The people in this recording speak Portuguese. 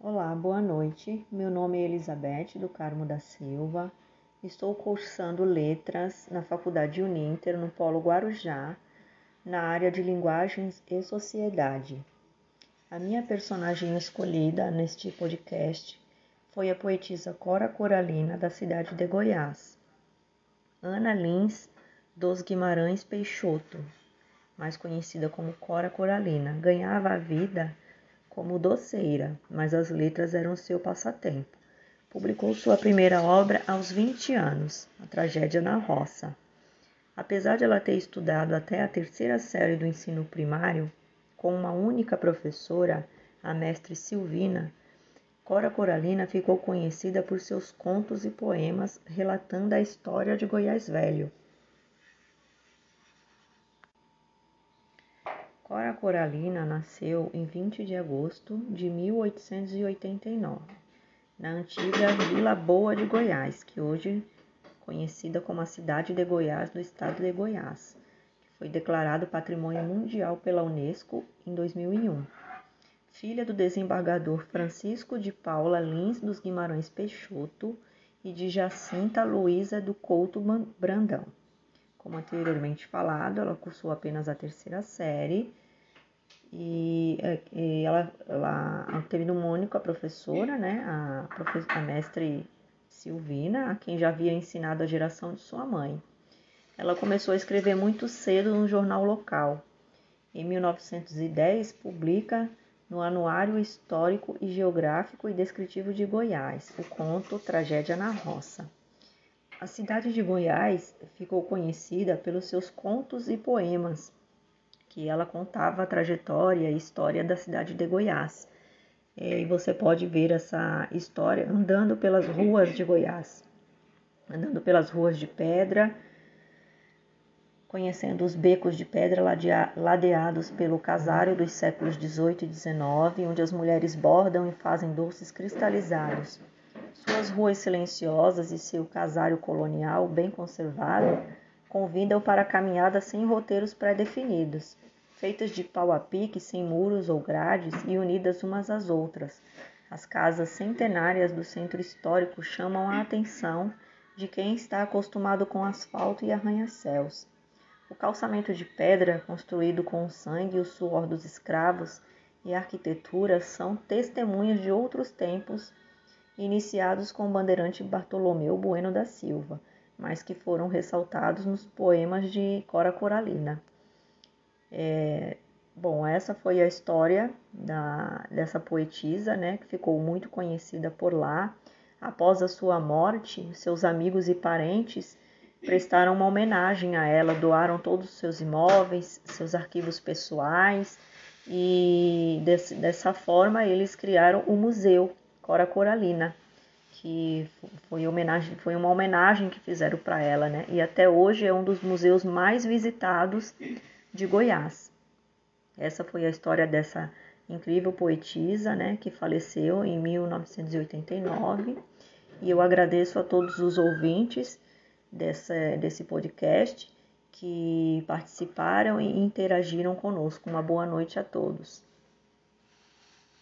Olá, boa noite. Meu nome é Elizabeth do Carmo da Silva. Estou cursando letras na Faculdade Uninter, no Polo Guarujá, na área de linguagens e sociedade. A minha personagem escolhida neste podcast foi a poetisa Cora Coralina, da cidade de Goiás. Ana Lins dos Guimarães Peixoto, mais conhecida como Cora Coralina, ganhava a vida como doceira, mas as letras eram seu passatempo. Publicou sua primeira obra aos 20 anos, A Tragédia na Roça. Apesar de ela ter estudado até a terceira série do ensino primário, com uma única professora, a mestre Silvina, Cora Coralina ficou conhecida por seus contos e poemas relatando a história de Goiás Velho. Cora Coralina nasceu em 20 de agosto de 1889, na antiga Vila Boa de Goiás, que hoje conhecida como a cidade de Goiás do estado de Goiás, que foi declarado Patrimônio Mundial pela Unesco em 2001. Filha do desembargador Francisco de Paula Lins dos Guimarães Peixoto e de Jacinta Luiza do Couto Brandão. Como anteriormente falado, ela cursou apenas a terceira série e, é, e ela, ela teve uma única professora, né, a, a mestre Silvina, a quem já havia ensinado a geração de sua mãe. Ela começou a escrever muito cedo no jornal local. Em 1910, publica no Anuário Histórico e Geográfico e Descritivo de Goiás o conto Tragédia na Roça. A cidade de Goiás ficou conhecida pelos seus contos e poemas, que ela contava a trajetória e história da cidade de Goiás. É, e você pode ver essa história andando pelas ruas de Goiás, andando pelas ruas de pedra, conhecendo os becos de pedra ladeados pelo casário dos séculos XVIII e XIX, onde as mulheres bordam e fazem doces cristalizados suas ruas silenciosas e seu casário colonial bem conservado convidam para caminhadas sem roteiros pré-definidos, feitas de pau a pique, sem muros ou grades e unidas umas às outras. As casas centenárias do centro histórico chamam a atenção de quem está acostumado com asfalto e arranha-céus. O calçamento de pedra, construído com o sangue e o suor dos escravos, e a arquitetura são testemunhos de outros tempos iniciados com o bandeirante Bartolomeu Bueno da Silva, mas que foram ressaltados nos poemas de Cora Coralina. É, bom, essa foi a história da, dessa poetisa, né, que ficou muito conhecida por lá. Após a sua morte, seus amigos e parentes prestaram uma homenagem a ela, doaram todos os seus imóveis, seus arquivos pessoais e desse, dessa forma eles criaram o museu Cora Coralina, que foi, homenagem, foi uma homenagem que fizeram para ela, né? E até hoje é um dos museus mais visitados de Goiás. Essa foi a história dessa incrível poetisa, né, que faleceu em 1989. E eu agradeço a todos os ouvintes dessa, desse podcast que participaram e interagiram conosco. Uma boa noite a todos.